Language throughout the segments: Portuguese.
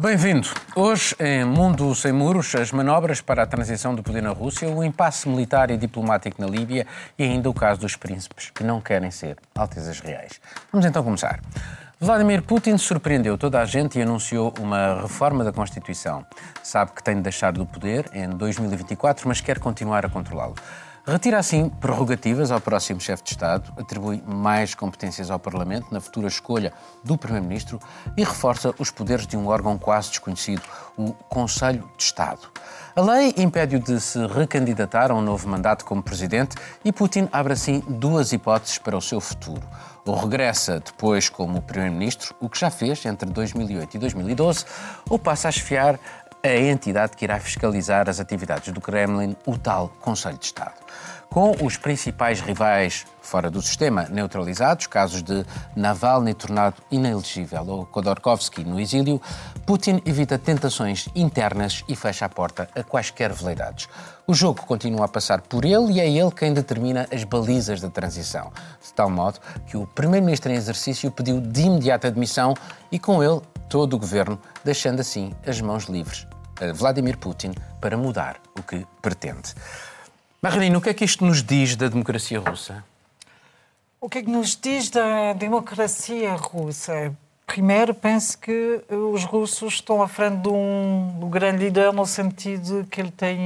Bem-vindo. Hoje, em Mundo Sem Muros, as manobras para a transição do poder na Rússia, o impasse militar e diplomático na Líbia e ainda o caso dos príncipes, que não querem ser altezas reais. Vamos então começar. Vladimir Putin surpreendeu toda a gente e anunciou uma reforma da Constituição. Sabe que tem de deixar do poder em 2024, mas quer continuar a controlá-lo. Retira assim prerrogativas ao próximo chefe de Estado, atribui mais competências ao Parlamento na futura escolha do Primeiro-Ministro e reforça os poderes de um órgão quase desconhecido, o Conselho de Estado. A lei impede-o de se recandidatar a um novo mandato como presidente e Putin abre assim duas hipóteses para o seu futuro. Ou regressa depois como primeiro-ministro, o que já fez entre 2008 e 2012, ou passa a esfiar a entidade que irá fiscalizar as atividades do Kremlin, o tal Conselho de Estado. Com os principais rivais fora do sistema neutralizados, casos de Navalny tornado inelegível ou Khodorkovsky no exílio, Putin evita tentações internas e fecha a porta a quaisquer veleidades. O jogo continua a passar por ele e é ele quem determina as balizas da transição, de tal modo que o primeiro-ministro em exercício pediu de imediata admissão e com ele todo o governo, deixando assim as mãos livres a Vladimir Putin para mudar o que pretende. Marilino, o que é que isto nos diz da democracia russa? O que é que nos diz da democracia russa? Primeiro, penso que os russos estão à frente de um, do grande líder no sentido que ele tem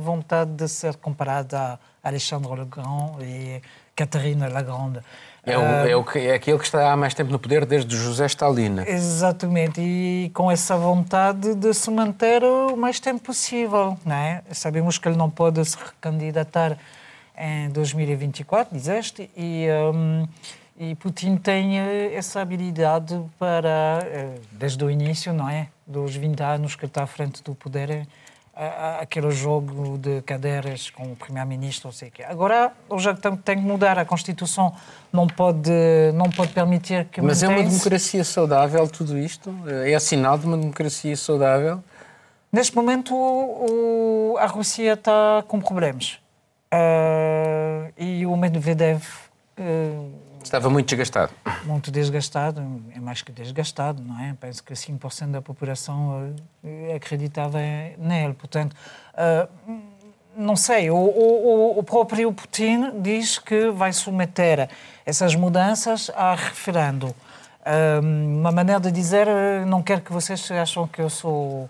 vontade de ser comparado a Alexandre le Grand e Catarina la Grande. É, o, é, o que, é aquele que está há mais tempo no poder desde José Stalin. Exatamente, e com essa vontade de se manter o mais tempo possível. Não é? Sabemos que ele não pode se recandidatar em 2024, dizeste, e, um, e Putin tem eh, essa habilidade para, eh, desde o início, não é? Dos 20 anos que está à frente do poder, aquele jogo de cadeiras com o primeiro-ministro, não sei o quê. Agora, o jogo tem, tem que mudar. A Constituição não pode, não pode permitir que... Mas é uma democracia saudável tudo isto? É sinal de uma democracia saudável? Neste momento, o, a Rússia está com problemas. Uh, e o Medvedev... Uh, Estava muito desgastado. Muito desgastado, é mais que desgastado, não é? Penso que 5% da população eh, acreditava nele. Portanto, uh, não sei, o, o, o, próprio Putin diz que vai submeter essas mudanças a referendo. Uh, uma maneira de dizer, não quero que vocês acham que eu sou...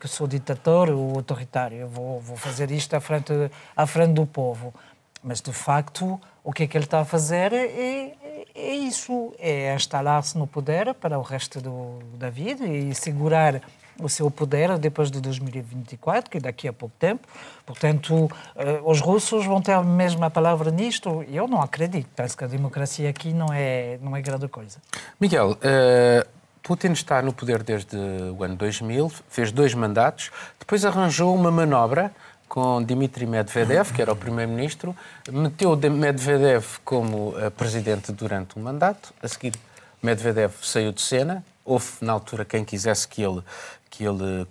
Que sou ditador ou autoritário, eu vou, vou fazer isto à frente, à frente do povo. Mas, de facto, o que é que ele está a fazer é, é, é isso, é instalar-se no poder para o resto do, da vida e segurar o seu poder depois de 2024, que daqui a pouco tempo. Portanto, eh, os russos vão ter a mesma palavra nisto eu não acredito. Penso que a democracia aqui não é, não é grande coisa. Miguel, uh, Putin está no poder desde o ano 2000, fez dois mandatos, depois arranjou uma manobra com Dmitry Medvedev, que era o primeiro-ministro, meteu Medvedev como uh, presidente durante um mandato. A seguir, Medvedev saiu de cena. Houve, na altura, quem quisesse que ele, que ele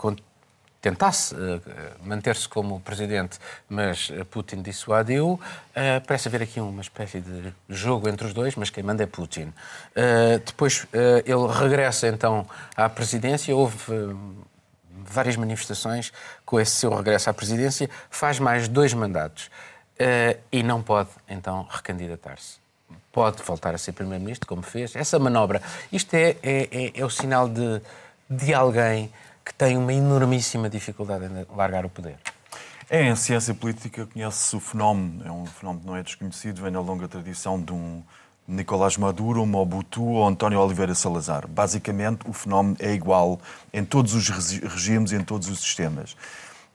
tentasse uh, manter-se como presidente, mas Putin dissuadiu. Uh, parece haver aqui uma espécie de jogo entre os dois, mas quem manda é Putin. Depois ele regressa então à presidência. Houve várias manifestações com esse seu regresso à presidência, faz mais dois mandatos uh, e não pode, então, recandidatar-se. Pode voltar a ser Primeiro-Ministro, como fez. Essa manobra, isto é, é, é, é o sinal de, de alguém que tem uma enormíssima dificuldade em largar o poder. É, em ciência política conhece-se o fenómeno, é um fenómeno que não é desconhecido, vem na longa tradição de um Nicolás Maduro, Mobutu ou António Oliveira Salazar. Basicamente, o fenómeno é igual em todos os regimes e em todos os sistemas.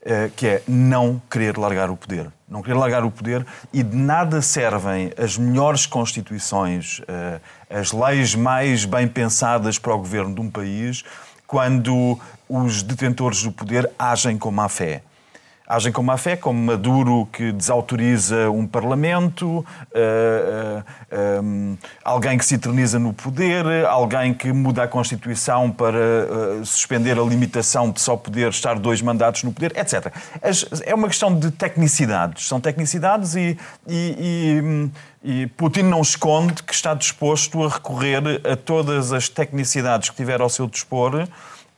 Eh, que é não querer largar o poder. Não querer largar o poder e de nada servem as melhores constituições, eh, as leis mais bem pensadas para o governo de um país, quando os detentores do poder agem com má fé agem com má fé, como Maduro que desautoriza um parlamento, uh, uh, um, alguém que se eterniza no poder, alguém que muda a Constituição para uh, suspender a limitação de só poder estar dois mandatos no poder, etc. As, é uma questão de tecnicidades. São tecnicidades e, e, e, e Putin não esconde que está disposto a recorrer a todas as tecnicidades que tiver ao seu dispor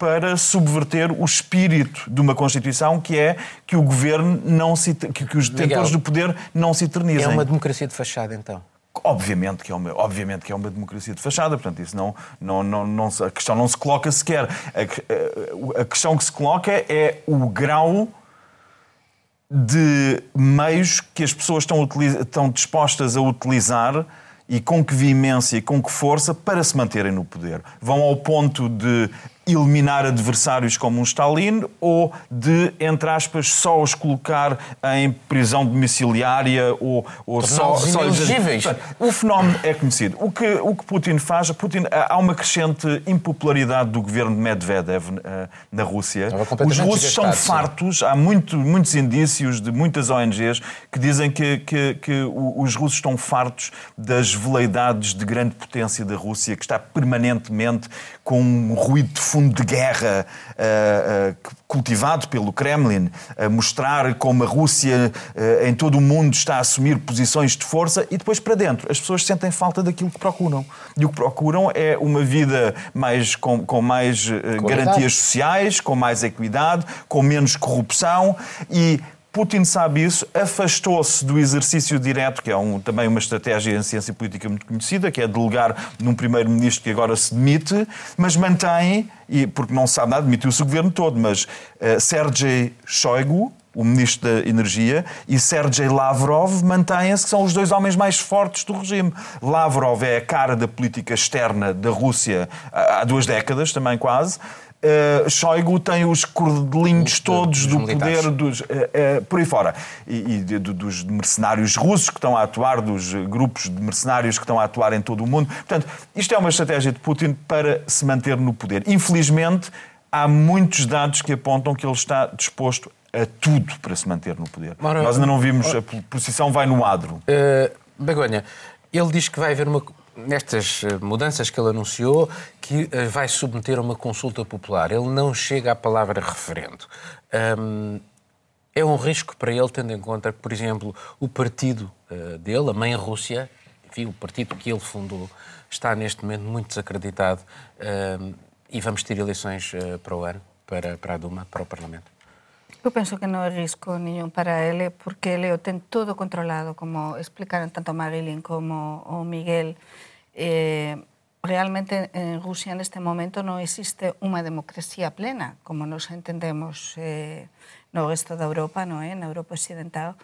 para subverter o espírito de uma Constituição, que é que o governo não se, que, que os detentores do poder não se eternizem. É uma democracia de fachada, então. Obviamente que, é uma, obviamente que é uma democracia de fachada, portanto, isso não, não, não, não, a questão não se coloca sequer. A, a questão que se coloca é o grau de meios que as pessoas estão, estão dispostas a utilizar e com que veemência e com que força para se manterem no poder. Vão ao ponto de eliminar adversários como um Stalin ou de, entre aspas, só os colocar em prisão domiciliária ou, ou só, só O fenómeno é conhecido. O que, o que Putin faz, Putin, há uma crescente impopularidade do governo de Medvedev uh, na Rússia. Os russos são fartos, há muito, muitos indícios de muitas ONGs que dizem que, que, que os russos estão fartos das veleidades de grande potência da Rússia, que está permanentemente com um ruído de fundo de guerra uh, uh, cultivado pelo Kremlin, a mostrar como a Rússia uh, em todo o mundo está a assumir posições de força e depois para dentro. As pessoas sentem falta daquilo que procuram. E o que procuram é uma vida mais, com, com mais garantias sociais, com mais equidade, com menos corrupção e Putin sabe isso, afastou-se do exercício direto, que é um, também uma estratégia em ciência política muito conhecida, que é delegar num primeiro-ministro que agora se demite, mas mantém, e, porque não sabe nada, demitiu-se o governo todo, mas uh, Sergei Shoigu, o ministro da Energia, e Sergei Lavrov mantêm-se, que são os dois homens mais fortes do regime. Lavrov é a cara da política externa da Rússia há duas décadas, também quase. Uh, Shoigu tem os cordelinhos todos do poder dos, uh, uh, por aí fora. E, e de, de, dos mercenários russos que estão a atuar, dos grupos de mercenários que estão a atuar em todo o mundo. Portanto, isto é uma estratégia de Putin para se manter no poder. Infelizmente, há muitos dados que apontam que ele está disposto a tudo para se manter no poder. Mara, Nós ainda não vimos, a posição vai no adro. Uh, Begonha, ele diz que vai haver uma nestas eh, mudanças que ele anunciou, que eh, vai submeter a uma consulta popular. Ele não chega à palavra referendo. Um, é um risco para ele, tendo em conta que, por exemplo, o partido uh, dele, a mãe Rússia, enfim, o partido que ele fundou, está neste momento muito desacreditado uh, e vamos ter eleições para o ano, para, para a Duma, para o Parlamento. Eu penso que non é risco niñón para ele porque ele o ten todo controlado, como explicaron tanto Marilyn como o Miguel. eh, realmente en Rusia en este momento non existe unha democracia plena, como nos entendemos eh, no resto da Europa, no, eh, na Europa occidental.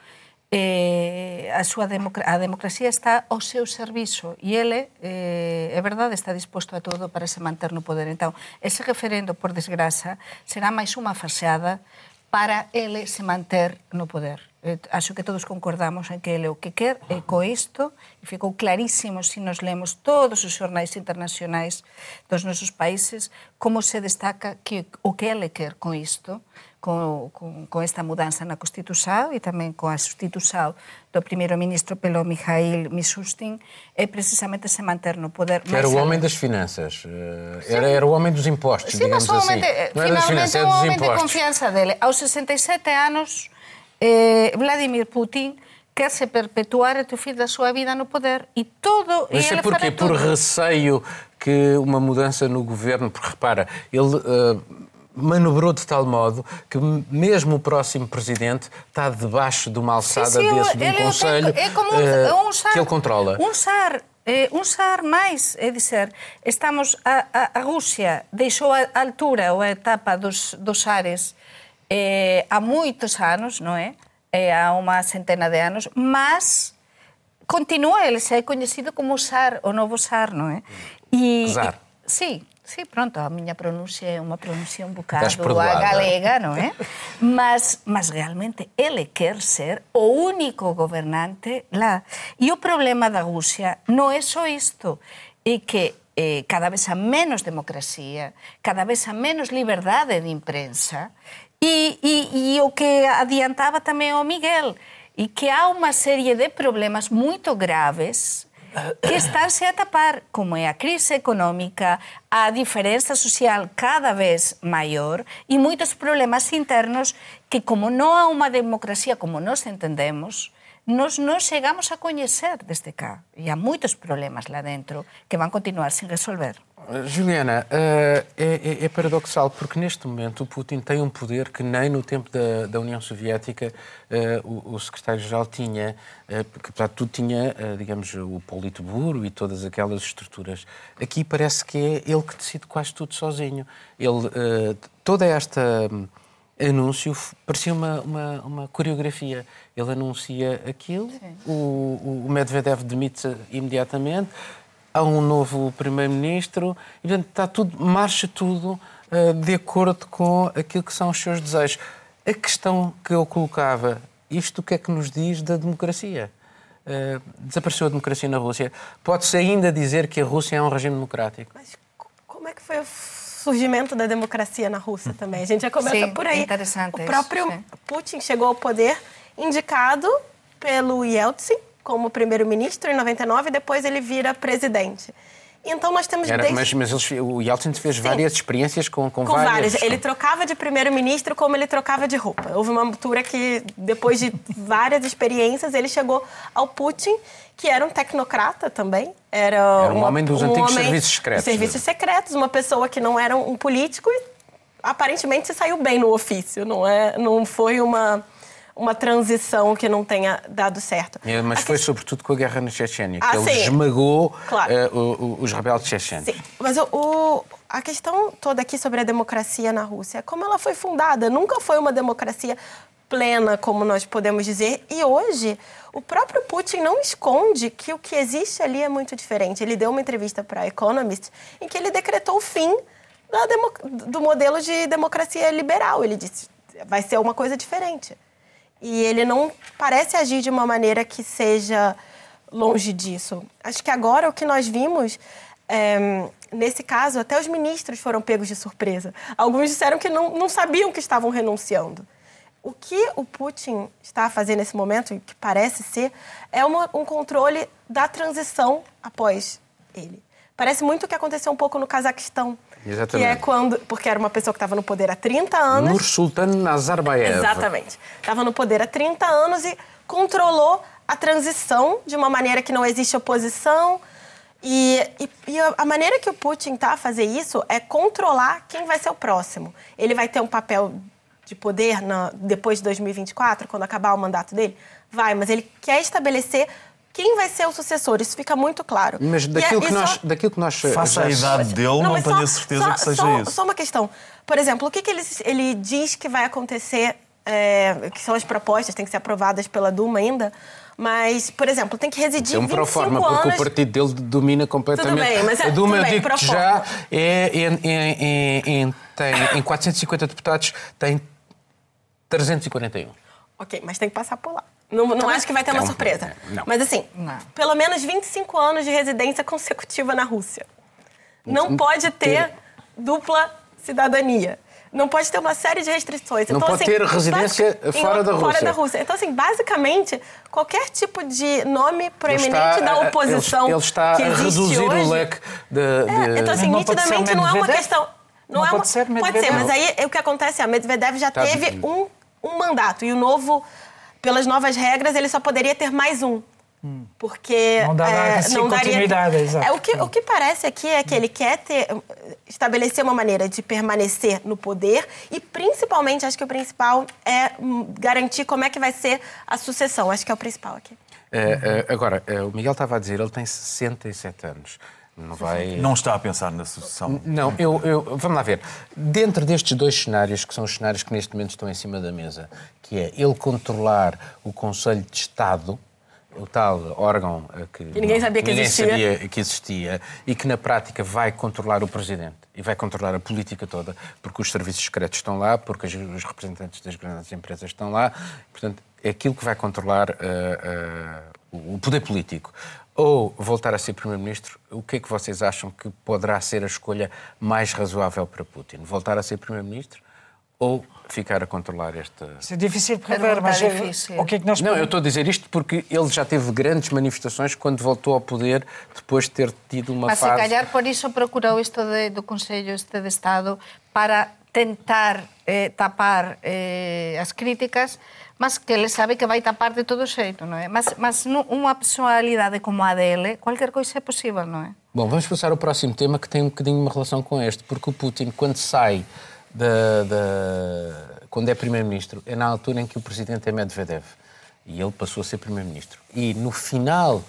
Eh, a súa democra a democracia está ao seu servizo e ele, eh, é verdade, está disposto a todo para se manter no poder. Então, ese referendo, por desgraza, será máis unha faseada para ele se manter no poder. Eh, acho que todos concordamos en que ele o que quer é co isto, e ficou clarísimo se nos lemos todos os xornais internacionais dos nosos países, como se destaca que o que ele quer con isto con, con, con esta mudanza na Constitución e tamén con a sustitución do primeiro-ministro pelo Mikhail Mishustin é precisamente se manter no poder. Que era o homem das finanças, eh, era, era o homem dos impostos, Sim, digamos assim. Não era das finanças, era dos impostos. de confiança dele. Aos 67 anos, eh, Vladimir Putin quer se perpetuar até o fim da sua vida no poder e todo Mas e é porquê? Por receio que uma mudança no governo, porque repara, ele uh, manobrou de tal modo que mesmo o próximo presidente está debaixo de uma alçada sim, sim, desse de um conselho é como um, um SAR, que ele controla. Um SAR eh, um SAR máis, é dizer, estamos a, a, a Rússia deixou a altura ou a etapa dos, dos SARes eh, há moitos anos, non é? Eh, há unha centena de anos, mas continua ele ser coñecido como SAR, o novo SAR, non é? Mm. E, SAR. E, sí, sí, pronto, a miña pronuncia é unha pronuncia un bocado a galega, non é? mas, mas realmente ele quer ser o único gobernante lá. E o problema da Rusia non é só isto, é que eh, cada vez a menos democracia, cada vez a menos liberdade de imprensa, E, e, e o que adiantaba tamén o oh, Miguel, e que há unha serie de problemas moito graves que están-se a tapar, como é a crise económica, a diferenza social cada vez maior e moitos problemas internos que, como non há unha democracia como nós entendemos, nos non chegamos a coñecer desde cá. E há moitos problemas lá dentro que van continuar sin resolver. Juliana, uh, é, é, paradoxal porque neste momento o Putin tem um poder que nem no tempo da, da União Soviética uh, o, o secretário-geral tinha, uh, que apesar de tudo tinha, digamos, o Politburo e todas aquelas estruturas. Aqui parece que é ele que decide quase tudo sozinho. Ele, toda esta um, anúncio parecia uma, uma, uma, coreografia. Ele anuncia aquilo, o, o Medvedev demite imediatamente há um novo primeiro-ministro e, portanto, está tudo, marcha tudo uh, de acordo com aquilo que são os seus desejos. A questão que eu colocava, isto o que é que nos diz da democracia? Uh, desapareceu a democracia na Rússia. Pode-se ainda dizer que a Rússia é um regime democrático? Mas como é que foi o surgimento da democracia na Rússia também? A gente já começa sim, por aí. Interessante o próprio isso, Putin chegou ao poder indicado pelo Yeltsin, como primeiro-ministro em 99 e depois ele vira presidente. Então nós temos Era, desde... Mas, mas eles, o Yeltsin fez Sim. várias experiências com, com, com várias. várias. Ele trocava de primeiro-ministro como ele trocava de roupa. Houve uma altura que, depois de várias experiências, ele chegou ao Putin, que era um tecnocrata também. Era, era um uma, homem dos um antigos homem serviços secretos. Serviços secretos, uma pessoa que não era um político e aparentemente se saiu bem no ofício. Não, é, não foi uma uma transição que não tenha dado certo. É, mas foi sobretudo com a guerra na Chechênia, que ah, ele sim. esmagou claro. uh, o, os rebeldes chechenos. Sim, mas o, o, a questão toda aqui sobre a democracia na Rússia, como ela foi fundada, nunca foi uma democracia plena, como nós podemos dizer, e hoje o próprio Putin não esconde que o que existe ali é muito diferente. Ele deu uma entrevista para a Economist em que ele decretou o fim do modelo de democracia liberal. Ele disse vai ser uma coisa diferente. E ele não parece agir de uma maneira que seja longe disso. Acho que agora o que nós vimos, é, nesse caso, até os ministros foram pegos de surpresa. Alguns disseram que não, não sabiam que estavam renunciando. O que o Putin está a fazer nesse momento, que parece ser, é uma, um controle da transição após ele. Parece muito o que aconteceu um pouco no Cazaquistão. Exatamente. Que é quando. Porque era uma pessoa que estava no poder há 30 anos. Nursultan Nazarbayev. Exatamente. Estava no poder há 30 anos e controlou a transição de uma maneira que não existe oposição. E, e, e a maneira que o Putin está a fazer isso é controlar quem vai ser o próximo. Ele vai ter um papel de poder na, depois de 2024, quando acabar o mandato dele? Vai, mas ele quer estabelecer quem vai ser o sucessor? Isso fica muito claro. Mas daquilo, é, que, nós, só... daquilo que nós. Faça a idade dele, não, não tenho a certeza só, que seja só, isso. Só uma questão. Por exemplo, o que, que ele, ele diz que vai acontecer, é, que são as propostas, tem que ser aprovadas pela Duma ainda. Mas, por exemplo, tem que residir é um 25 forma, anos... porque o partido dele domina completamente. Tudo bem, mas é, a Duma, eu digo que já é, em, em, em, tem, em 450 deputados, tem 341. Ok, mas tem que passar por lá. Não, não acho que vai ter uma surpresa. Não. Mas assim, não. pelo menos 25 anos de residência consecutiva na Rússia. Não pode ter dupla cidadania. Não pode ter uma série de restrições. Não então, pode assim, ter residência fora da Rússia. Fora da Rússia. Então, assim, basicamente, qualquer tipo de nome proeminente da oposição ele, ele está que existe a reduzir hoje, o leque de... É, então, assim, nitidamente não é uma questão... Não, não é uma, pode ser Pode ser, mas aí o que acontece é a Medvedev já tá teve um, um mandato e o novo pelas novas regras, ele só poderia ter mais um. Hum. Porque não, dá, é, assim, não daria. Continuidade, exato. É, o, que, o que parece aqui é que ele quer ter, estabelecer uma maneira de permanecer no poder e, principalmente, acho que o principal é hum, garantir como é que vai ser a sucessão. Acho que é o principal aqui. É, é, agora, é, o Miguel estava a dizer, ele tem 67 anos. Não, vai... não está a pensar na sucessão. Não, eu, eu, vamos lá ver. Dentro destes dois cenários, que são os cenários que neste momento estão em cima da mesa, que é ele controlar o Conselho de Estado, o tal órgão eh, que, que ninguém sabia que ninguém existia. sabia que existia e que na prática vai controlar o presidente e vai controlar a política toda, porque os serviços secretos estão lá, porque os representantes das grandes empresas estão lá, portanto é aquilo que vai controlar uh, uh, o poder político ou voltar a ser Primeiro-Ministro, o que é que vocês acham que poderá ser a escolha mais razoável para Putin? Voltar a ser Primeiro-Ministro ou ficar a controlar esta. Isso é difícil de prever, mas é difícil. o que é que nós Não, eu estou a dizer isto porque ele já teve grandes manifestações quando voltou ao poder, depois de ter tido uma mas fase. Mas se calhar por isso procurou isto de, do Conselho este de Estado para tentar eh, tapar eh, as críticas, mas que ele sabe que vai tapar de todo xeito, non é? Mas, mas personalidade como a dele, qualquer coisa é possível, non é? Bom, vamos passar ao próximo tema que tem um bocadinho uma relação com este, porque o Putin, quando sai da. da quando é Primeiro-Ministro, é na altura em que o Presidente é Medvedev. E ele passou a ser Primeiro-Ministro. E no final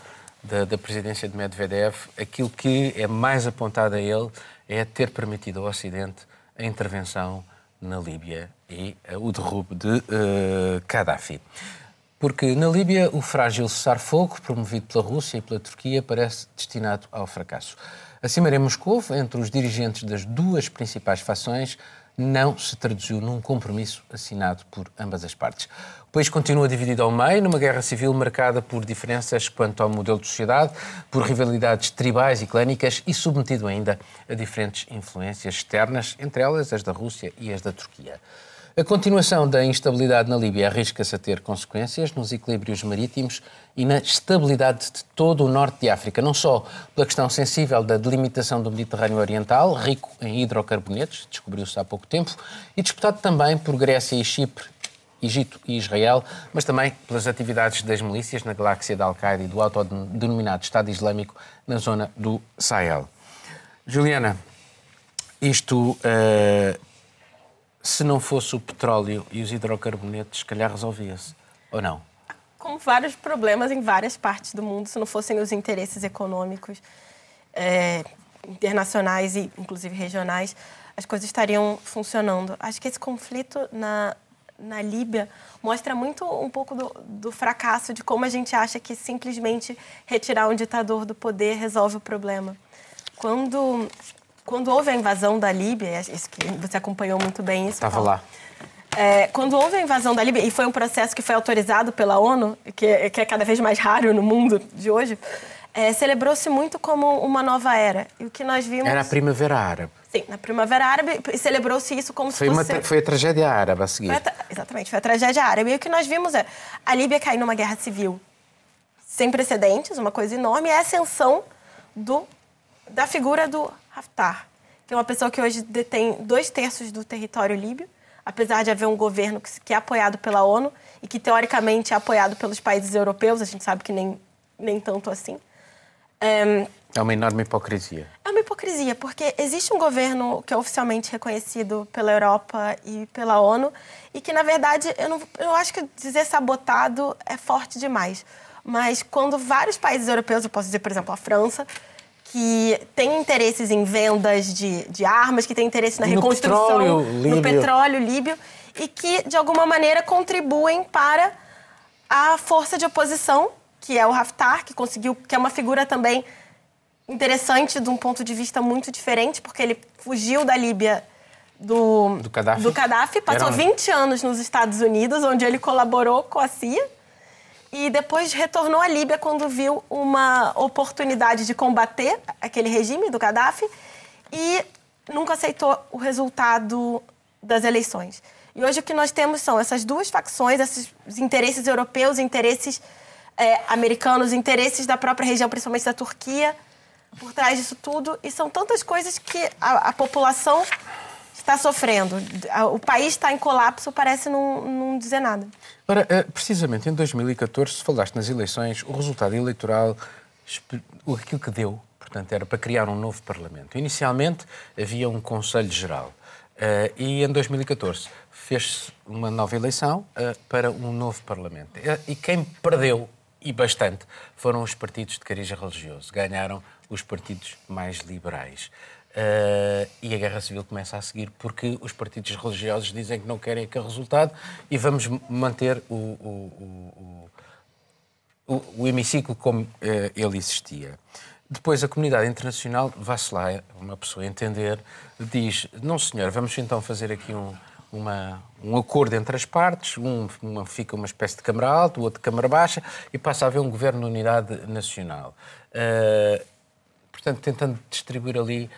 da, da presidência de Medvedev, aquilo que é mais apontado a ele é ter permitido ao Ocidente a intervenção na Líbia e uh, o derrubo de uh, Gaddafi. Porque na Líbia o frágil cessar-fogo, promovido pela Rússia e pela Turquia, parece destinado ao fracasso. A Cimeira em Moscou, entre os dirigentes das duas principais fações, não se traduziu num compromisso assinado por ambas as partes. O país continua dividido ao meio, numa guerra civil marcada por diferenças quanto ao modelo de sociedade, por rivalidades tribais e clânicas e submetido ainda a diferentes influências externas, entre elas as da Rússia e as da Turquia. A continuação da instabilidade na Líbia arrisca-se a ter consequências nos equilíbrios marítimos e na estabilidade de todo o norte de África, não só pela questão sensível da delimitação do Mediterrâneo Oriental, rico em hidrocarbonetos, descobriu-se há pouco tempo, e disputado também por Grécia e Chipre, Egito e Israel, mas também pelas atividades das milícias na galáxia da Al-Qaeda e do autodenominado Estado Islâmico na zona do Sahel. Juliana, isto uh, se não fosse o petróleo e os hidrocarbonetos, se calhar resolvia-se. Ou não? Com vários problemas em várias partes do mundo, se não fossem os interesses econômicos é, internacionais e, inclusive, regionais, as coisas estariam funcionando. Acho que esse conflito na, na Líbia mostra muito um pouco do, do, fracasso de como a gente acha que simplesmente retirar um ditador do poder resolve o problema. Quando quando houve a invasão da Líbia, isso que você acompanhou muito bem isso. Estava lá. É, quando houve a invasão da Líbia, e foi um processo que foi autorizado pela ONU, que, que é cada vez mais raro no mundo de hoje, é, celebrou-se muito como uma nova era. E o que nós vimos... Era a Primavera Árabe. Sim, na Primavera Árabe, celebrou-se isso como foi se fosse... Uma, foi a tragédia árabe a seguir. Foi a, exatamente, foi a tragédia árabe. E o que nós vimos é a Líbia cair numa guerra civil sem precedentes, uma coisa enorme, e a ascensão do, da figura do Haftar, que é uma pessoa que hoje detém dois terços do território líbio, apesar de haver um governo que, é apoiado pela ONU e que, teoricamente, é apoiado pelos países europeus, a gente sabe que nem, nem tanto assim. É, é uma enorme hipocrisia. É uma hipocrisia, porque existe um governo que é oficialmente reconhecido pela Europa e pela ONU e que, na verdade, eu, não, eu acho que dizer sabotado é forte demais. Mas quando vários países europeus, eu posso dizer, por exemplo, a França, que tem interesses em vendas de, de armas, que tem interesse na no reconstrução petróleo no petróleo líbio e que, de alguma maneira, contribuem para a força de oposição, que é o Haftar, que conseguiu, que é uma figura também interessante de um ponto de vista muito diferente, porque ele fugiu da Líbia do, do Gaddafi, do Gaddafi passou Era... 20 anos nos Estados Unidos, onde ele colaborou com a CIA e depois retornou à Líbia quando viu uma oportunidade de combater aquele regime do Gaddafi e nunca aceitou o resultado das eleições. E hoje o que nós temos são essas duas facções, esses interesses europeus, interesses é, americanos, interesses da própria região, principalmente da Turquia, por trás disso tudo. E são tantas coisas que a, a população está sofrendo. O país está em colapso, parece não, não dizer nada. Ora, eh, precisamente em 2014, se falaste nas eleições, o resultado eleitoral, aquilo que deu, portanto, era para criar um novo Parlamento. Inicialmente havia um Conselho Geral. Uh, e em 2014 fez-se uma nova eleição uh, para um novo Parlamento. E quem perdeu, e bastante, foram os partidos de cariz religioso. Ganharam os partidos mais liberais. Uh, e a guerra civil começa a seguir porque os partidos religiosos dizem que não querem aquele resultado e vamos manter o, o, o, o, o hemiciclo como uh, ele existia. Depois a comunidade internacional, vá-se lá, uma pessoa entender, diz: não senhor, vamos então fazer aqui um, uma, um acordo entre as partes, um, uma, fica uma espécie de Câmara Alta, o outro Câmara Baixa, e passa a haver um governo de unidade nacional. Uh, portanto, tentando distribuir ali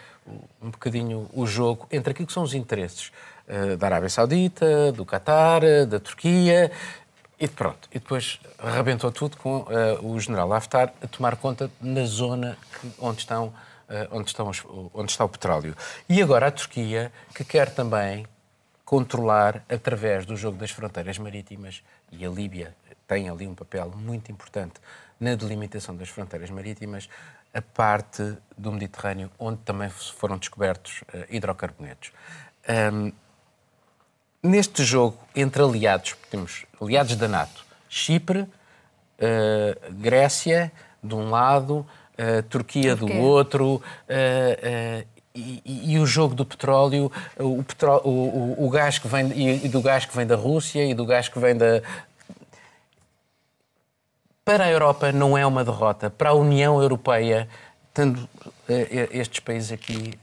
um bocadinho o jogo entre aquilo que são os interesses uh, da Arábia Saudita, do Qatar, da Turquia, e pronto. E depois arrebentou tudo com uh, o general Haftar a tomar conta na zona que, onde estão onde, estão os, onde está o petróleo. E agora a Turquia, que quer também controlar, através do jogo das fronteiras marítimas, e a Líbia tem ali um papel muito importante na delimitação das fronteiras marítimas, a parte do Mediterrâneo onde também foram descobertos uh, hidrocarbonetos. Um, neste jogo entre aliados, temos aliados da NATO, Chipre, uh, Grécia, de um lado, uh, Turquia do outro, e, e, e, o jogo do petróleo, o, o, o, o, gás que vem e do gás que vem da Rússia e do gás que vem da para a Europa não é uma derrota, para a União Europeia, tendo estes países aqui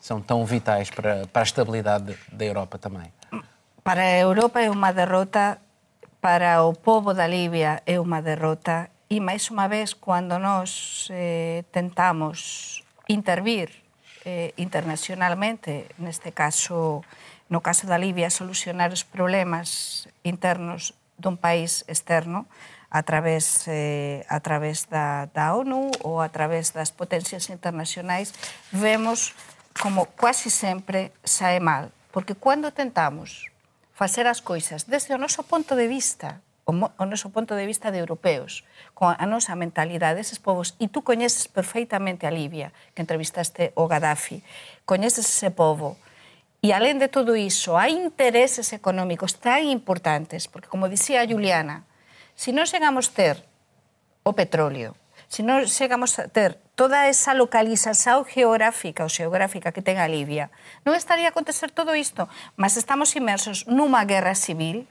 são tão vitais para, para a estabilidade da Europa também. Para a Europa é uma derrota, para o povo da Líbia é uma derrota e mais uma vez quando nós eh, tentamos intervir eh, internacionalmente, neste caso, no caso da Libia, solucionar os problemas internos dun país externo a través, eh, a través da, da ONU ou a través das potencias internacionais, vemos como quase sempre sae mal. Porque cando tentamos facer as coisas desde o noso ponto de vista, o, o noso ponto de vista de europeos, con a nosa mentalidade eses povos, e tú coñeces perfeitamente a Libia, que entrevistaste o Gaddafi, coñeces ese povo, E, alén de todo iso, hai intereses económicos tan importantes, porque, como dicía Juliana, se si non chegamos ter o petróleo, se si non chegamos a ter toda esa localización geográfica ou xeográfica que ten a Libia, non estaría a acontecer todo isto, mas estamos inmersos nunha guerra civil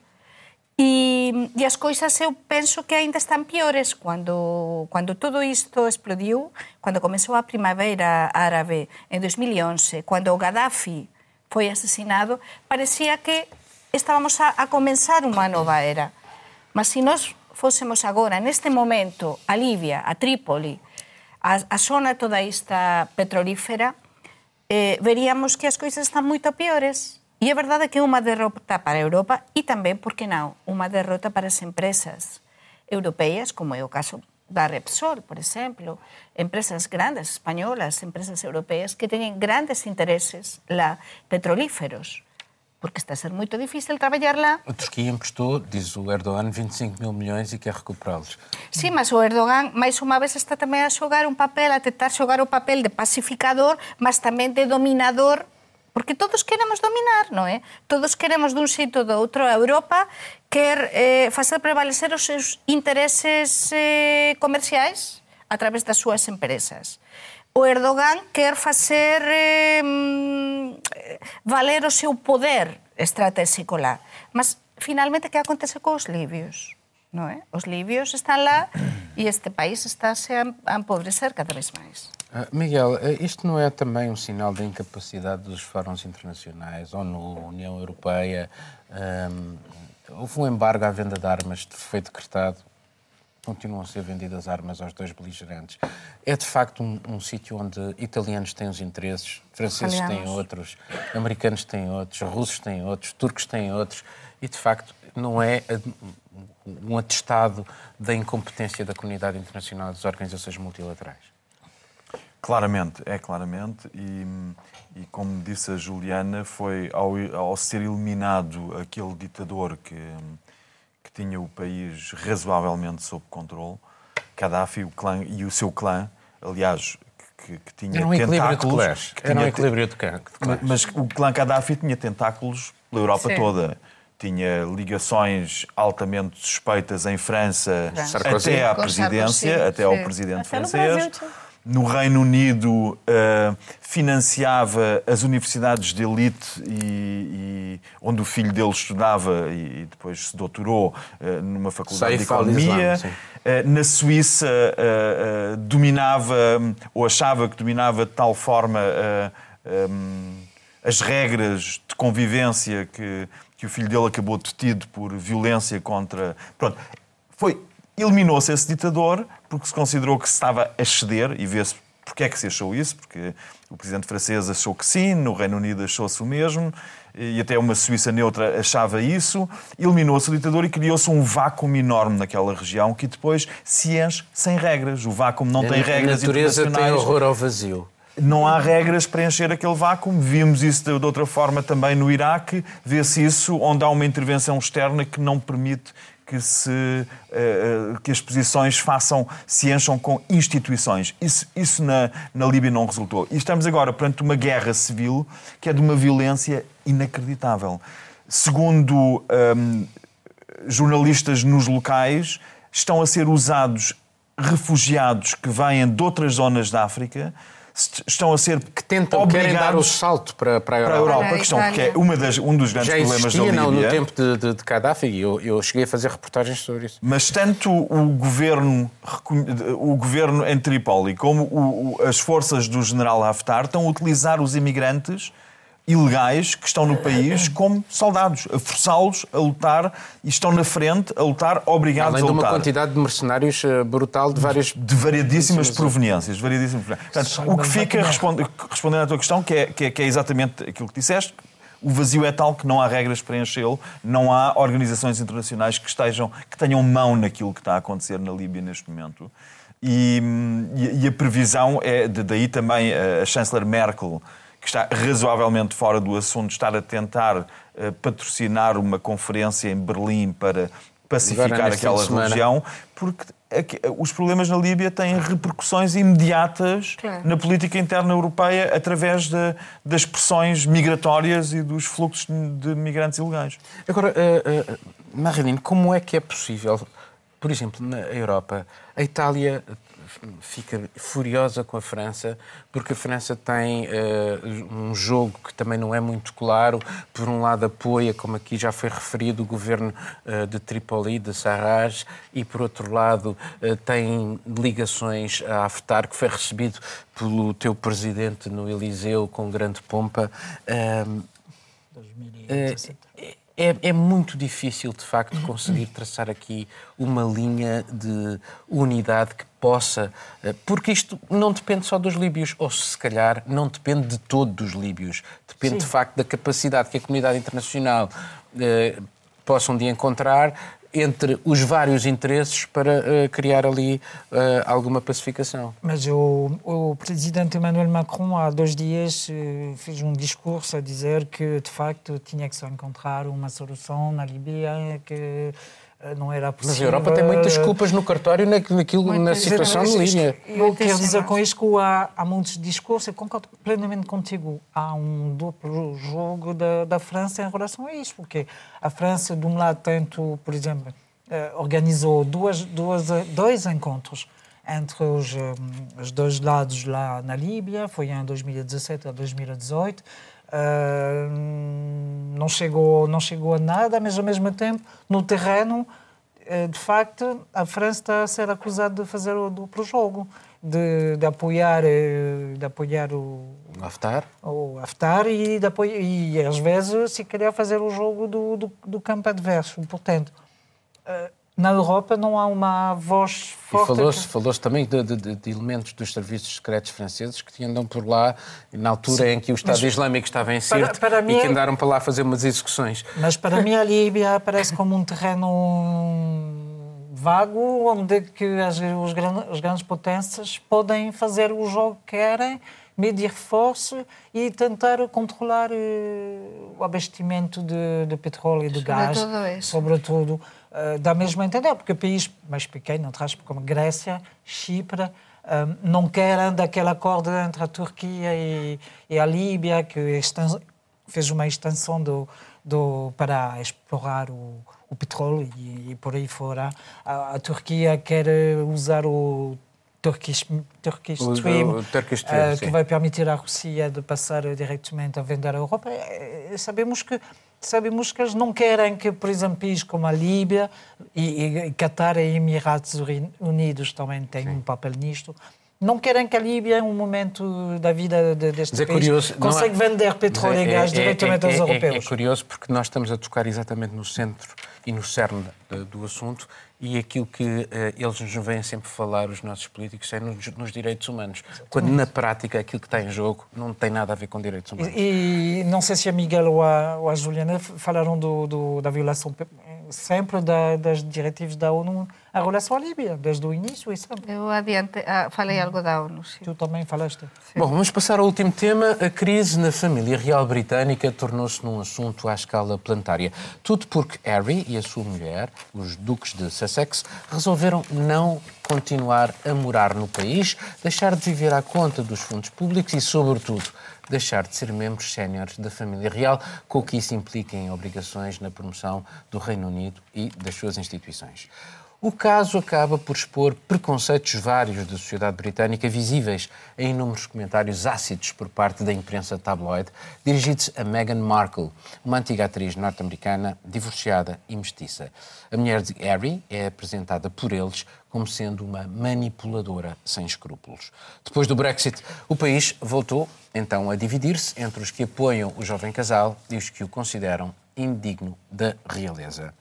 e, e as coisas eu penso que aínda están piores cando, cando todo isto explodiu, cando comezou a primavera árabe en 2011, cando o Gaddafi foi asesinado, parecía que estábamos a, a comenzar unha nova era. Mas se nós fósemos agora, neste momento, a Libia, a Trípoli, a, a zona toda esta petrolífera, eh, veríamos que as coisas están moito piores. E é verdade que é unha derrota para a Europa e tamén, por que non, unha derrota para as empresas europeas, como é o caso da Repsol, por exemplo, empresas grandes españolas, empresas europeas que teñen grandes intereses la petrolíferos. Porque está a ser moito difícil traballar lá. A Turquia emprestou, diz o Erdogan, 25 mil milhões e quer recuperá-los. Sí, mas o Erdogan, máis unha vez, está tamén a xogar un papel, a tentar xogar o papel de pacificador, mas tamén de dominador Porque todos queremos dominar, non é? Todos queremos dun xeito do outro. A Europa quer eh, facer prevalecer os seus intereses eh, comerciais a través das súas empresas. O Erdogan quer facer eh, valer o seu poder estratégico lá. Mas, finalmente, que acontece cos libios? Non é? Os libios están lá e este país está a empobrecer cada vez máis. Uh, Miguel, uh, isto não é também um sinal da incapacidade dos fóruns internacionais, ONU, União Europeia? Um, houve um embargo à venda de armas que foi decretado, continuam a ser vendidas armas aos dois beligerantes. É de facto um, um sítio onde italianos têm os interesses, franceses têm outros, americanos têm outros, russos têm outros, turcos têm outros, e de facto não é um atestado da incompetência da comunidade internacional das organizações multilaterais. Claramente, é claramente. E, e como disse a Juliana, foi ao, ao ser eliminado aquele ditador que, que tinha o país razoavelmente sob controle, Gaddafi o clã, e o seu clã, aliás, que, que tinha Era um tentáculos. Era um equilíbrio de clãs. Mas o clã Gaddafi tinha tentáculos pela Europa Sim. toda. Tinha ligações altamente suspeitas em França até à presidência, até ao presidente até francês no Reino Unido uh, financiava as universidades de elite e, e, onde o filho dele estudava e, e depois se doutorou uh, numa faculdade Saif de economia. Islam, uh, na Suíça dominava ou achava que dominava de tal forma um, as regras de convivência que, que o filho dele acabou detido por violência contra. Pronto, foi eliminou-se esse ditador porque se considerou que se estava a ceder, e vê-se porque é que se achou isso, porque o presidente francês achou que sim, no Reino Unido achou-se o mesmo, e até uma Suíça neutra achava isso, eliminou-se o ditador e criou-se um vácuo enorme naquela região que depois se enche sem regras. O vácuo não tem regras A natureza tem horror ao vazio. Não há regras para encher aquele vácuo. Vimos isso de de outra forma também no Iraque. Vê-se isso onde há uma intervenção externa que não permite que, se, eh, eh, que as posições façam, se encham com instituições. Isso, isso na, na Líbia não resultou. E estamos agora perante uma guerra civil que é de uma violência inacreditável. Segundo hum, jornalistas nos locais, estão a ser usados refugiados que vêm de outras zonas da África, estão a ser Que tentam, querem dar o salto para, para a para a Europa. Europa, Para a que, estão, que é uma das, um dos grandes Já problemas existia da não, Líbia. no tempo de, de, de Gaddafi e eu, eu cheguei a fazer reportagens sobre isso. Mas tanto o governo, o governo em Trípoli como o- o- as forças do general Haftar estão a utilizar os imigrantes ilegais que estão no país como soldados, a forçá-los a lutar e estão na frente a lutar obrigados Além a de uma lutar. quantidade de mercenários eh, brutal de várias. de variedíssimas proveniências. Variedíssimas proveniências. Portanto, o que fica, respondendo à tua questão, que é, que, é, que é exatamente aquilo que disseste, o vazio é tal que não há regras para enchê-lo, não há organizações internacionais que, estejam, que tenham mão naquilo que está a acontecer na Líbia neste momento. E, e- e a previsão é, de- daí também a, a chanceler Merkel, que está razoavelmente fora do assunto, estar a tentar eh, patrocinar uma conferência em Berlim para pacificar aquela região, porque aqui- os problemas na Líbia têm repercussões imediatas Claro. na política interna europeia através de- das pressões migratórias e dos fluxos de migrantes ilegais. Agora, uh, uh, Marilene, como é que é possível, por exemplo, na Europa, a Itália fica furiosa com a França porque a França tem uh, um jogo que também não é muito claro. Por um lado, apoia, como aqui já foi referido, o governo uh, de Tripoli, de Sarraj, e por outro lado, uh, tem ligações a Haftar, que foi recebido pelo teu presidente no Eliseu com grande pompa. Um, 2017. É, é muito difícil, de facto, conseguir traçar aqui uma linha de unidade que possa. eh, Porque isto não depende só dos líbios, ou se calhar não depende de todos os líbios. Depende, de facto, da capacidade que a comunidade internacional eh, possa um dia encontrar entre os vários interesses para eh, criar ali eh, alguma pacificação. Mas o, o presidente Emmanuel Macron, há dois dias, eh, fez um discurso a dizer que, de facto, tinha que se encontrar uma solução na Líbia, que não era possível. Mas a Europa tem muitas culpas no cartório na- naquilo, na situação de Líbia. Eu quero dizer com isto que há, há muitos discursos, eu concordo plenamente contigo. Há um duplo jogo da, da França em relação a isso, porque a França, de um lado, tanto, por exemplo, eh, organizou duas, duas, dois encontros entre os, eh, os dois lados lá na Líbia, foi em 2017 a 2018. Eh, não chegou não chegou a nada, mas ao mesmo tempo no terreno eh, de facto, a França está a ser acusada de fazer o duplo jogo, de, de apoiar, eh, de apoiar o, Haftar? o Haftar e, de apoiar, e às vezes, se calhar, fazer o jogo do, do, do campo adverso. Portanto, eh, na Europa não há uma voz E forte. falou-se falou também de, de- de elementos dos serviços secretos franceses que andam por lá na altura em que o Estado Islâmico estava em para- Sirte para mim e que é- andaram para lá fazer umas execuções. Mas para mim a Líbia aparece como um terreno vago, onde que as, os gran- as grandes potências podem fazer o jogo que querem, medir força e tentar controlar eh, o abastecimento de, de petróleo e de gás. Sobretudo eh, dá mesmo a entender, porque países mais pequenos, atrás, como Grécia, Chipre, eh, não querem daquele acordo entre a Turquia e, e a Líbia, que extens- fez uma extensão do, do, para explorar o, o petróleo e, e por aí fora. A, a Turquia quer usar o Turkish, Turkish O- Stream, o Turkish Stream, sim. que vai permitir à Rússia de passar diretamente a vender à Europa. Eh, Sabemos que sabemos que eles não querem que, por exemplo, países como a Líbia e, e Qatar e Emirados Uni- Unidos também tenham um papel nisto. Não querem que a Líbia, em um momento da vida de, deste Mas é país, curioso, não consiga é- vender petróleo Mas e é- gás é- diretamente é- aos é- europeus. É, curioso porque nós estamos a tocar exatamente no centro e no cerne do assunto, e aquilo que uh, eles nos vêm sempre falar, os nossos políticos, é nos, nos direitos humanos. Exatamente. Quando na prática aquilo que está em jogo não tem nada a ver com direitos humanos. E, e não sei se a Miguel ou a, ou a Juliana falaram do, do, da violação sempre da, das diretivas da ONU em relação à Líbia, desde o início e sempre. Eu adiante, ah, falei algo da ONU. Sim. Tu também falaste. Sim. Bom, vamos passar ao último tema. A crise na família real britânica tornou-se num assunto à escala planetária. Tudo porque Harry e a sua mulher, os duques de Sussex, resolveram não continuar a morar no país, deixar de viver à conta dos fundos públicos e, sobretudo, deixar de ser membros séniores da família real, com o que isso implica em obrigações na promoção do Reino Unido e das suas instituições. O caso acaba por expor preconceitos vários da sociedade britânica visíveis em inúmeros comentários ácidos por parte da imprensa tabloide dirigidos a Meghan Markle, uma antiga atriz norte-americana divorciada e mestiça. A mulher de Harry é apresentada por eles como sendo uma manipuladora sem escrúpulos. Depois do Brexit, o país voltou então a dividir-se entre os que apoiam o jovem casal e os que o consideram indigno da realeza.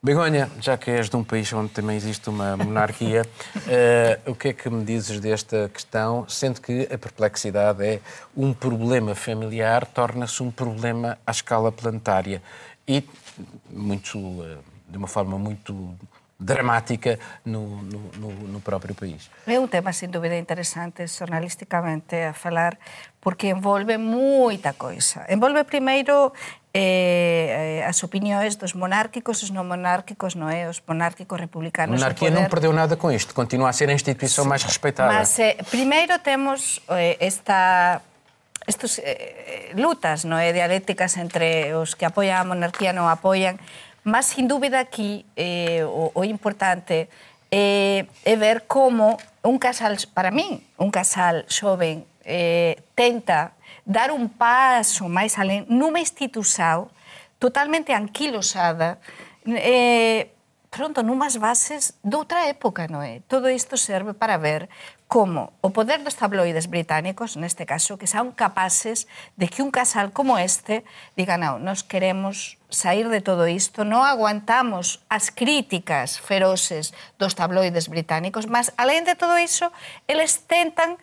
Begonha, já que és de um país onde também existe uma monarquia, uh, o que é que me dizes desta questão, sendo que a perplexidade é um problema familiar, torna-se um problema à escala planetária e muito, uh, de uma forma muito dramática no, no, no, próprio país. É um tema, sem dúvida, interessante jornalisticamente a falar, porque envolve moita coisa. Envolve primeiro eh, eh, as opinións dos monárquicos, os non monárquicos, non é? Os monárquicos republicanos. A monarquía non perdeu nada con isto, continua a ser a institución sí. máis respeitada. Mas, eh, primeiro temos eh, esta estos eh, eh lutas, non é? Dialécticas entre os que apoian a monarquía e non apoian. Mas, sin dúbida, aquí eh, o, o importante é, eh, é ver como un casal, para min, un casal xoven eh, tenta dar un paso máis alén nunha institución totalmente anquilosada, eh, pronto numas bases doutra época, non é? Todo isto serve para ver como o poder dos tabloides británicos, neste caso, que son capaces de que un casal como este diga, non, nos queremos sair de todo isto, non aguantamos as críticas feroces dos tabloides británicos, mas, além de todo iso, eles tentan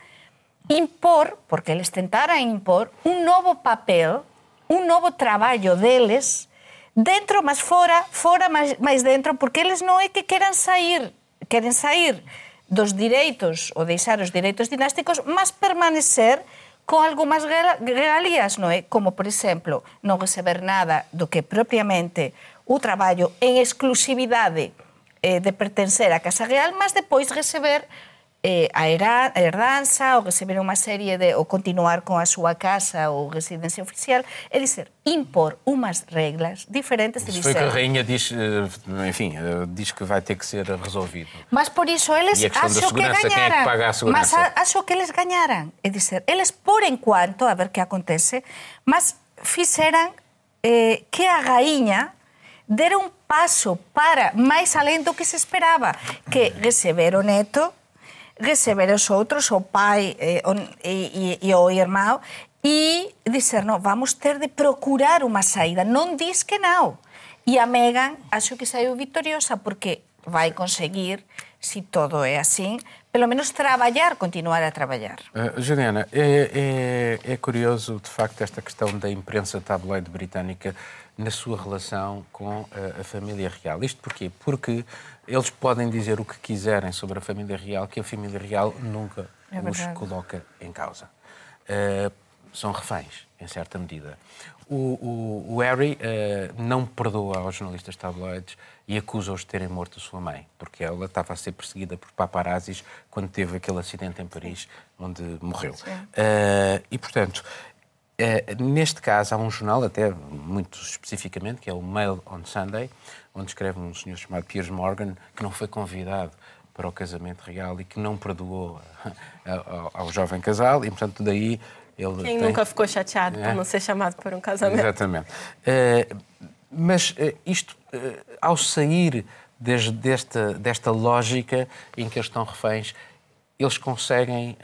impor, porque eles tentaran impor, un novo papel, un novo traballo deles, dentro, mas fora, fora, mas, mas dentro, porque eles non é que queran sair, queren sair dos direitos ou deixar os direitos dinásticos, mas permanecer con algunhas regalías, non é? Eh, como, por exemplo, non receber nada do que propiamente o traballo en exclusividade eh, de pertencer á Casa Real, mas depois receber eh, a herdanza ou receber unha serie de ou continuar con a súa casa ou residencia oficial, é dizer, impor umas regras diferentes de dizer... Foi que a rainha diz, eh, enfim, eh, diz que vai ter que ser resolvido. Mas por iso eles a acho que ganharam. É que? Mas acho que eles ganharam. É dizer, eles por enquanto, a ver que acontece, mas fixeran eh, que a rainha dera un paso para máis além do que se esperaba, que receber o neto receber os outros, o pai eh, e, e, e o irmão, e dizer, non, vamos ter de procurar unha saída. Non dis que non. E a Megan, acho que saiu victoriosa porque vai conseguir, se todo é assim, pelo menos trabalhar, continuar a trabalhar. Uh, Juliana, é, é, é curioso, de facto, esta questão da imprensa tabloide britânica na sua relação com a, a família real. Isto porquê? Porque eles podem dizer o que quiserem sobre a família real, que a família real nunca é os coloca em causa. Uh, são reféns, em certa medida. O, o, o Harry uh, não perdoa aos jornalistas tabloides e acusa-os de terem morto a sua mãe, porque ela estava a ser perseguida por paparazzis quando teve aquele acidente em Paris, onde morreu. Uh, e, portanto, neste caso, há um jornal, até muito especificamente, que é o Mail on Sunday, onde escreve um senhor chamado Piers Morgan, que não foi convidado para o casamento real e que não perdoou ao, ao jovem casal, e portanto, daí ele. Quem tem... nunca ficou chateado é? por não ser chamado para um casamento? Exatamente. Uh, mas uh, isto, ao sair desde, desta, desta lógica em que eles estão reféns, eles conseguem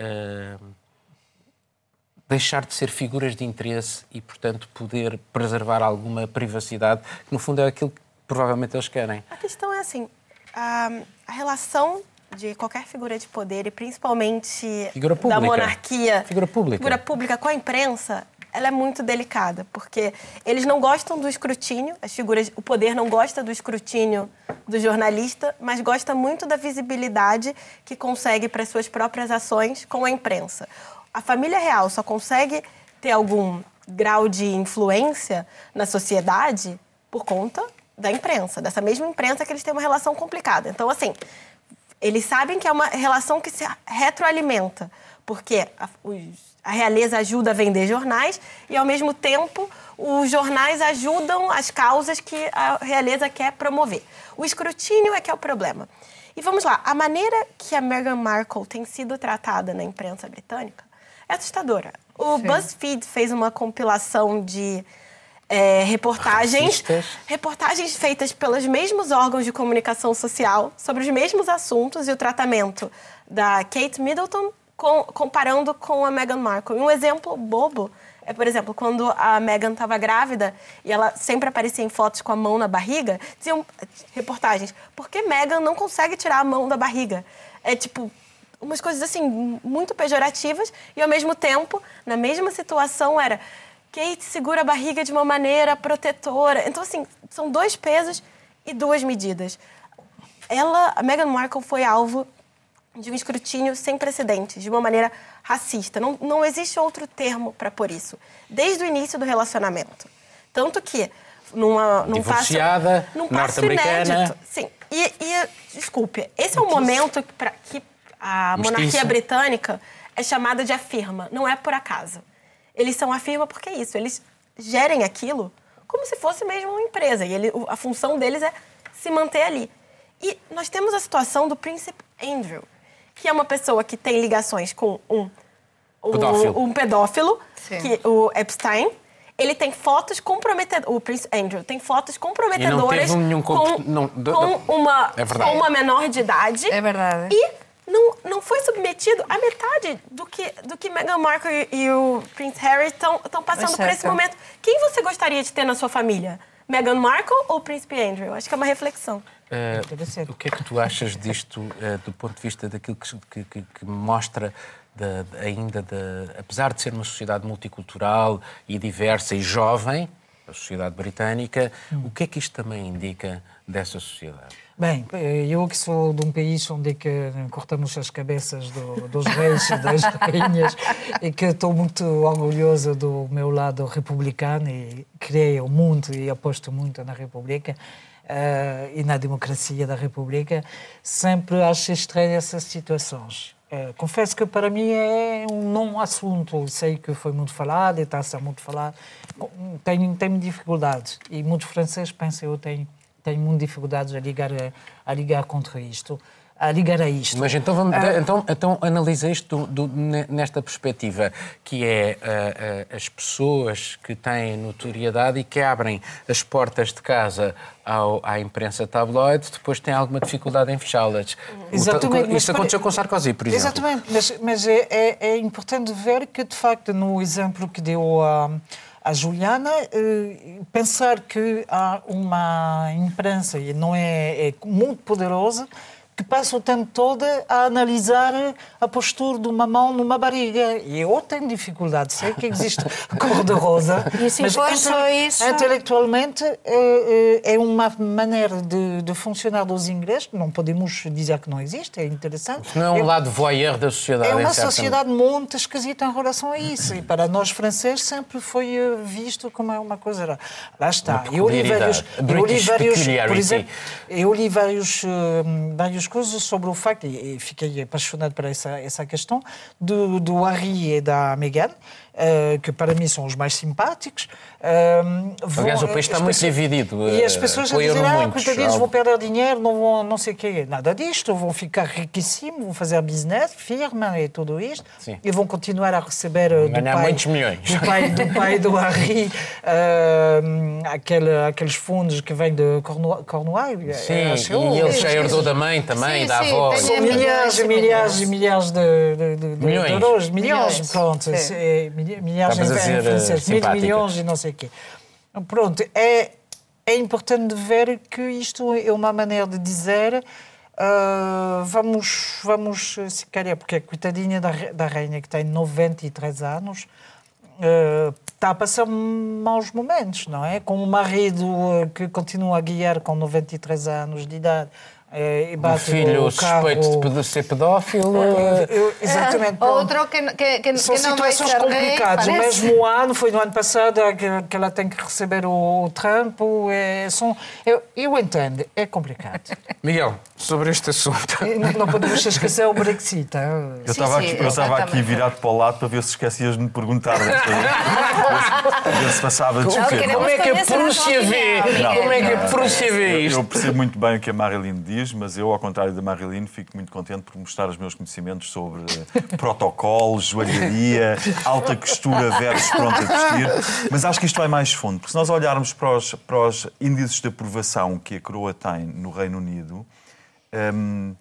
deixar de ser figuras de interesse e, portanto, poder preservar alguma privacidade, que no fundo é aquilo que provavelmente eles querem. A questão é assim, a, a relação de qualquer figura de poder e principalmente da monarquia, Figura pública. figura pública com a imprensa, ela é muito delicada, porque eles não gostam do escrutínio, as figuras, o poder não gosta do escrutínio do jornalista, mas gosta muito da visibilidade que consegue para suas próprias ações com a imprensa. A família real só consegue ter algum grau de influência na sociedade por conta da imprensa, dessa mesma imprensa que eles têm uma relação complicada. Então, assim, eles sabem que é uma relação que se retroalimenta, porque a, os- a realeza ajuda a vender jornais e, ao mesmo tempo, os jornais ajudam as causas que a realeza quer promover. O escrutínio é que é o problema. E vamos lá, a maneira que a Meghan Markle tem sido tratada na imprensa britânica é assustadora. O BuzzFeed fez uma compilação de eh, reportagens Racistas. reportagens feitas pelos mesmos órgãos de comunicação social sobre os mesmos assuntos e o tratamento da Kate Middleton com- comparando com a Meghan Markle. E um exemplo bobo é, por exemplo, quando a Meghan estava grávida e ela sempre aparecia em fotos com a mão na barriga, diziam reportagens, por que Meghan não consegue tirar a mão da barriga? É tipo, umas coisas assim muito pejorativas e ao mesmo tempo, na mesma situação era Kate segura a barriga de uma maneira protetora. Então assim, são dois pesos e duas medidas. Ela, a Meghan Markle foi alvo de um escrutínio sem precedentes, de uma maneira racista. Não, não existe outro termo para pôr isso. Desde o início do relacionamento. Tanto que numa, num passo, num passo inédito. Sim. E, e, desculpe, esse é o momento que, pra, que a monarquia britânica é chamada de afirma. Não é por acaso. Eles são afirma porque é isso. Eles gerem aquilo como se fosse mesmo uma empresa. E ele, a função deles é se manter ali. E nós temos a situação do príncipe Andrew, que é uma pessoa que tem ligações com um, o- Pedófilo. um pedófilo, Sim. que, o Epstein. Ele tem fotos comprometedoras. O príncipe Andrew tem fotos comprometedoras teve nenhum com, comp- não, do- com uma, É verdade. com uma menor de idade. É verdade. E não, não foi submetido a metade do que, do que Meghan Markle e, e o Prince Harry estão passando por esse momento. Quem você gostaria de ter na sua família? Meghan Markle ou o Príncipe Andrew? Acho que é uma reflexão. Interessante. o que é que tu achas disto eh, do ponto de vista daquilo que, que- que- que mostra da- da- ainda, de, apesar de ser uma sociedade multicultural e diversa e jovem, a sociedade britânica, o que é que isto também indica dessa sociedade? Bem, eh, eu que sou de um país onde é que cortamos as cabeças do- dos reis e das rainhas e que estou muito orgulhosa do meu lado republicano e creio muito e aposto muito na República eh, e na democracia da República, sempre acho estranho essas situações. Eh, confesso que para mim é um não assunto. Sei que foi muito falado e está a ser muito falado. Tenho, tenho dificuldades. E muitos franceses pensam eu tenho, tenho muitas dificuldades a ligar, a, a ligar contra isto. A ligar a isto. Mas então, vamos, Ah. então, então analisa isto do- do- ne- nesta perspectiva, que é ah, ah, as pessoas que têm notoriedade e que abrem as portas de casa ao- à imprensa tabloide, depois têm alguma dificuldade em fechá-las. Exatamente, Isso para- aconteceu com Sarkozy, por exemplo. Exatamente, mas, mas é, é- é importante ver que, de facto, no exemplo que deu a, a Juliana, eh, pensar que há uma imprensa, e não é, é muito poderosa, que passa o tempo todo a analisar a postura de uma mão numa barriga. E eu tenho dificuldade, sei que existe cor de rosa, mas inte- isso- intelectualmente eh, eh, é uma maneira de, de funcionar dos ingleses, não podemos dizer que não existe, é interessante. Não é um lado voyeur da sociedade. é uma sociedade muito esquisita em relação a isso. E para nós franceses sempre foi eh, visto como uma coisa. rara. Lá está. Eu li vários, eu li vários, por exemplo, eu li vários, eh, várias coisas sobre o facto, e e fiquei apaixonado por essa, essa questão, do, do Harry e da Meghan, eh, que para mim são os mais simpáticos. Eh, vão- Aliás, o país está muito pessoas- dividido, E as eh, pessoas a dizem, ah, coitadinhos, vão perder dinheiro, não vão, não sei o quê. Nada disto, vão ficar riquíssimos, vão fazer business, firma e tudo isto. Sim. E vão continuar a receber eh, do pai, muitos milhões. do pai do, pai do Harry eh, aquele, aqueles fundos que vêm de Cornouailles. Sim, eh, e ele já herdou da mãe também, Sim, da sim, avó. São É milhares e milhões, milhares e milhões. milhares de, de, de, de Milhões. de euros. Milhões, Milhões, pronto. É, milhares em dizer, francês, eh, mil milhões e não sei o quê. Pronto, é, é importante ver que isto é uma maneira de dizer uh, vamos, vamos, se calhar, porque a coitadinha da, da rainha que tem 93 anos uh, está a passar maus momentos, não é? Com o marido que continua a guiar com 93 anos de idade, é, o filho o suspeito de ser pedófilo. Eu, exatamente. É, outro que, que, que, São que não situações complicadas. O mesmo ano, foi no ano passado, que, que ela tem que receber o, o Trump. É, são, eu, eu entendo, é complicado. Miguel, sobre este assunto. Não, não podemos esquecer o Brexit. Eu estava aqui, eu estava aqui virado para o lado para ver se esquecias de me perguntar. ver se passava de Como é que a Prússia vê? Como é que a Prússia vê isto? Eu percebo muito bem o que a Marilyn diz mas eu, ao contrário da Marilyn, fico muito contente por mostrar os meus conhecimentos sobre protocolo, joalharia, alta costura versus pronto a vestir. Mas acho que isto vai mais fundo, porque se nós olharmos para os, para os índices de aprovação que a coroa tem no Reino Unido, hum,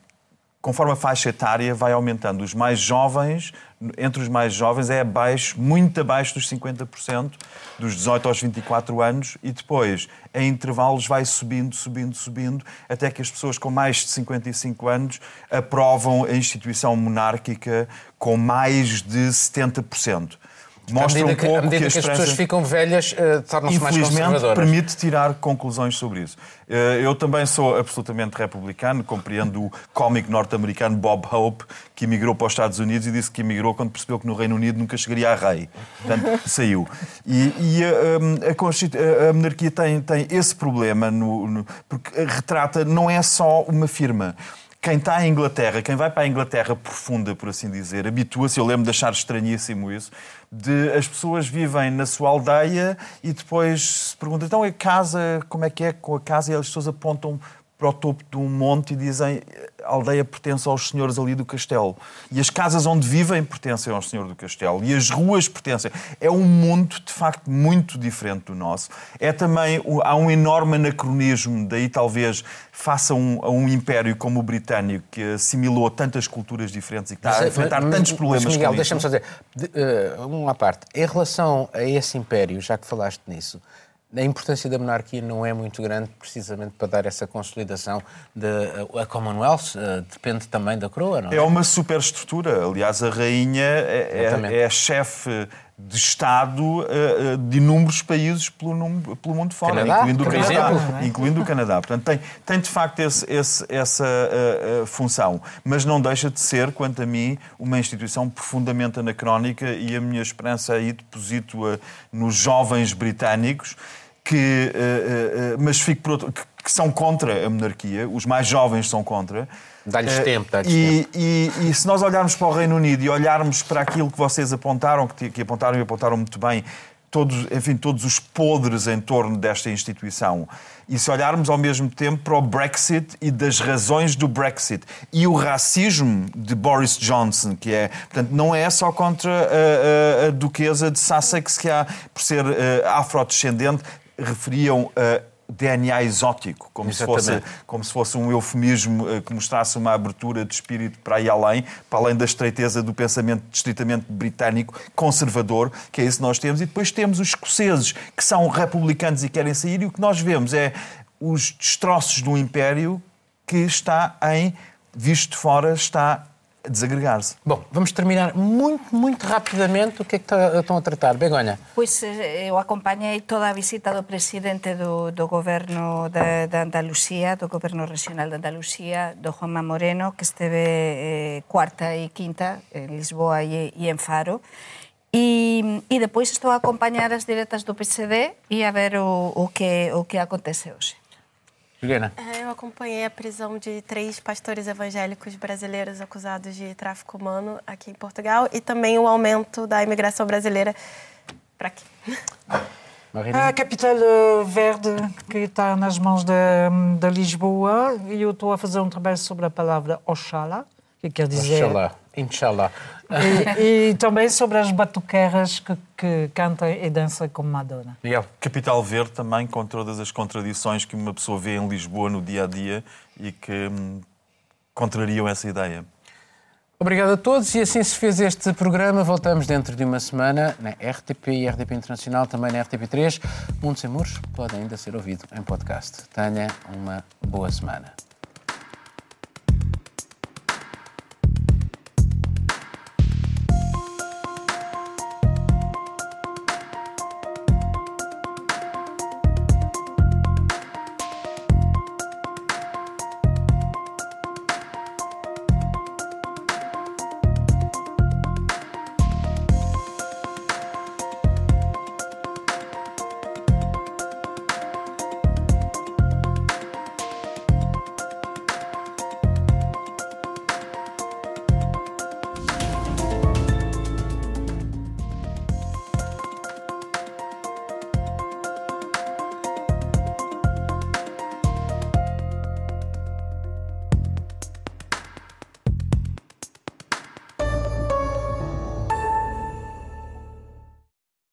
conforme a faixa etária vai aumentando. Os mais jovens, entre os mais jovens, é abaixo, muito abaixo dos 50%, dos 18 aos 24 anos, e depois, em intervalos, vai subindo, subindo, subindo, até que as pessoas com mais de 55 anos aprovam a instituição monárquica com mais de 70% mostra um pouco à medida que, que as pessoas ficam velhas, uh, tornam-se mais conservadoras. permite tirar conclusões sobre isso. Uh, eu também sou absolutamente republicano, compreendo o cómico norte-americano Bob Hope, que emigrou para os Estados Unidos e disse que emigrou quando percebeu que no Reino Unido nunca chegaria a rei. Portanto, saiu. E, e a, a, a, monarquia tem, tem esse problema, no, no, porque retrata, não é só uma firma quem está em Inglaterra, quem vai para a Inglaterra profunda, por assim dizer, habitua-se, eu lembro de achar estranhíssimo isso, de as pessoas vivem na sua aldeia e depois se perguntam, então a casa, como é que é com a casa? E as pessoas apontam para o topo de um monte e dizem a aldeia pertence aos senhores ali do castelo. E as casas onde vivem pertencem ao senhor do castelo. E as ruas pertencem. É um mundo, de facto, muito diferente do nosso. É também, há um enorme anacronismo, daí talvez faça um, a um império como o britânico, que assimilou tantas culturas diferentes e que está a enfrentar mas, tantos problemas mas, Miguel, deixa-me só dizer, de, uh, uma parte, em relação a esse império, já que falaste nisso, a importância da monarquia não é muito grande, precisamente para dar essa consolidação. De, a Commonwealth uh, depende também da coroa, não é? É uma superestrutura. Aliás, a rainha é, é, é chefe de Estado uh, de inúmeros países pelo, pelo mundo fora, Canadá, incluindo, o Canadá, exemplo, é? incluindo o Canadá. Portanto, tem, tem de facto esse, esse, essa uh, função, mas não deixa de ser, quanto a mim, uma instituição profundamente anacrónica e a minha esperança aí deposito-a nos jovens britânicos que, uh, uh, mas fico por outro, que, que, são contra a monarquia, os mais jovens são contra. Dá-lhes uh, tempo, dá-lhes e, tempo. E, e, se nós olharmos para o Reino Unido e olharmos para aquilo que vocês apontaram, que, que apontaram e apontaram muito bem, todos, enfim, todos os podres em torno desta instituição. E se olharmos ao mesmo tempo para o Brexit e das razões do Brexit e o racismo de Boris Johnson, que é, portanto, não é só contra a, a, a duquesa de Sussex, que há, por ser uh, afrodescendente, referiam a DNA exótico, como se, fosse, como se fosse um eufemismo eh, que mostrasse uma abertura de espírito para aí além, para além da estreiteza do pensamento distritamente britânico, conservador, que é isso que nós temos. E depois temos os escoceses, que são republicanos e querem sair, e o que nós vemos é os destroços do império que está em, visto de fora, está desagregar-se. Bom, vamos terminar muito, muito rapidamente. O que é que estão a tratar? Begonha? Pois eh, eu acompanhei toda a visita do presidente do, do governo da, da Andalucía, do governo regional de Andalucía, do Juanma Moreno, que esteve eh, cuarta e quinta en Lisboa e, e en Faro. E, e depois estou a acompanhar as diretas do PCD e a ver o, o, que, o que acontece hoje. Juliana. É, eu acompanhei a prisão de três pastores evangélicos brasileiros acusados de tráfico humano aqui em Portugal e também o aumento da imigração brasileira para aqui. A capital eh, verde que está nas mãos da, da Lisboa e eu estou a fazer um trabalho sobre a palavra Oxalá, que quer dizer... Oxalá, Inshallah. E, e, também sobre as batuqueiras que, que cantam e dançam como Madonna. Miguel. Capital Verde também, com todas as contradições que uma pessoa vê em Lisboa no dia a dia e que hum, contrariam essa ideia. Obrigado a todos e assim se fez este programa. Voltamos dentro de uma semana na RTP e RTP Internacional, também na RTP3. Mundo Sem Muros pode ainda ser ouvido em podcast. Tenha uma boa semana.